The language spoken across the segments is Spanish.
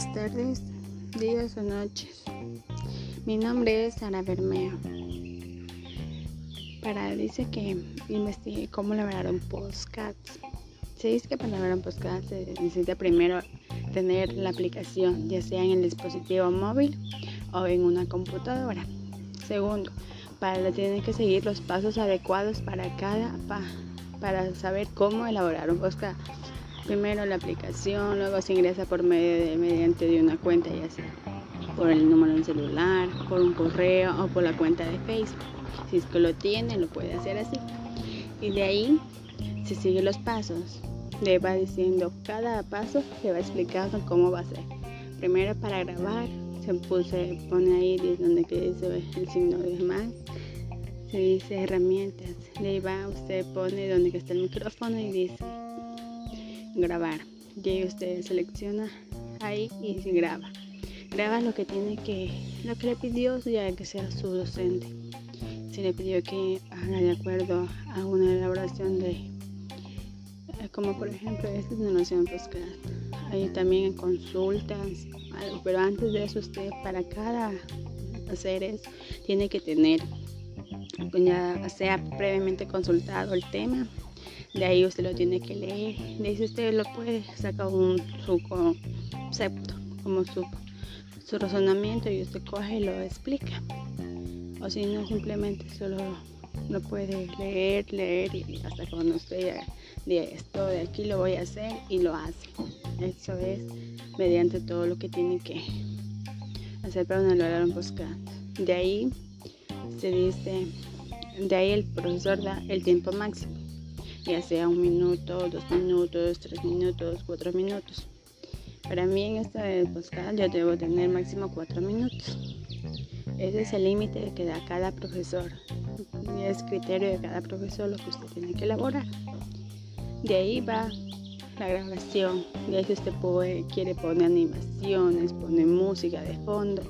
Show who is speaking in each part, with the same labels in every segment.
Speaker 1: buenas tardes, días o noches. Mi nombre es Sara Bermeo. Para dice que investigue cómo elaborar un. Se dice que para elaborar un postcat se necesita primero tener la aplicación, ya sea en el dispositivo móvil o en una computadora. Segundo, para lo tienen que seguir los pasos adecuados para cada pa, para saber cómo elaborar un postcat primero la aplicación, luego se ingresa por medio de, mediante de una cuenta, ya sea por el número del celular, por un correo o por la cuenta de Facebook. Si es que lo tiene, lo puede hacer así. Y de ahí se sigue los pasos. Le va diciendo cada paso, le va explicando cómo va a ser. Primero para grabar, se, puse, pone ahí donde dice el signo de más. Se dice herramientas. Le va, usted pone donde está el micrófono y dice grabar. Y usted selecciona ahí y se graba. Graba lo que tiene que, lo que le pidió ya que sea su docente. Si le pidió que haga de acuerdo a una elaboración de, eh, como por ejemplo, esta es una noción. Ahí también consultas, pero antes de eso usted para cada hacer eso tiene que tener ya sea previamente consultado el tema de ahí usted lo tiene que leer. De ahí usted lo puede sacar un, su concepto, como su, su razonamiento y usted coge y lo explica. O si no, simplemente solo lo puede leer, leer y hasta cuando usted diga esto de aquí lo voy a hacer y lo hace. Eso es mediante todo lo que tiene que hacer para una un podcast. De ahí se dice, de ahí el profesor da el tiempo máximo ya sea un minuto, dos minutos, tres minutos, cuatro minutos. Para mí en esta podcast yo debo tener máximo cuatro minutos. Ese es el límite que da cada profesor. Y es criterio de cada profesor lo que usted tiene que elaborar. De ahí va la grabación. De ahí si usted puede, quiere poner animaciones, pone música de fondo.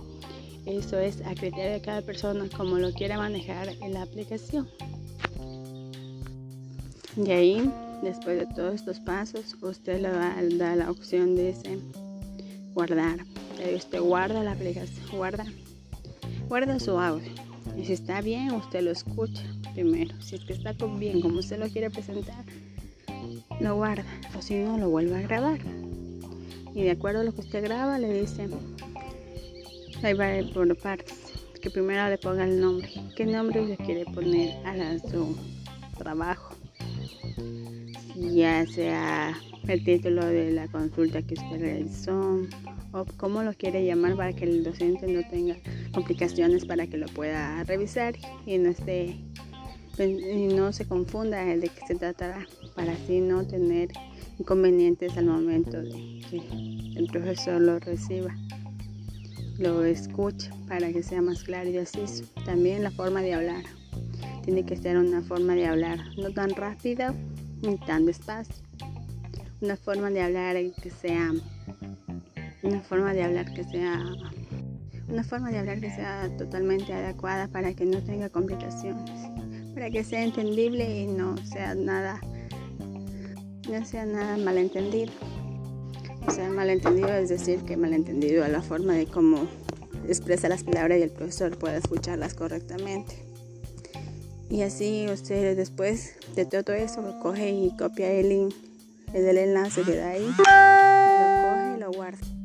Speaker 1: Eso es a criterio de cada persona como lo quiera manejar en la aplicación. Y ahí, después de todos estos pasos, usted le va a dar la opción de guardar. Ahí usted guarda la aplicación, guarda, guarda su audio. Y si está bien, usted lo escucha primero. Si es que está bien como usted lo quiere presentar, lo guarda. O si no, lo vuelve a grabar. Y de acuerdo a lo que usted graba, le dice, ahí va por partes, que primero le ponga el nombre. ¿Qué nombre le quiere poner a su trabajo? Ya sea el título de la consulta que usted realizó o cómo lo quiere llamar para que el docente no tenga complicaciones para que lo pueda revisar y no esté y no se confunda de qué se tratará para así no tener inconvenientes al momento de que el profesor lo reciba lo escuche para que sea más claro y así también la forma de hablar tiene que ser una forma de hablar no tan rápida ni tan despacio. Una forma de hablar que sea una forma de hablar que sea una forma de hablar que sea totalmente adecuada para que no tenga complicaciones, para que sea entendible y no sea nada no sea nada malentendido. O sea, malentendido es decir que malentendido a la forma de cómo expresa las palabras y el profesor pueda escucharlas correctamente. Y así usted después de todo eso lo coge y copia el link, el enlace que da ahí, y lo coge y lo guarda.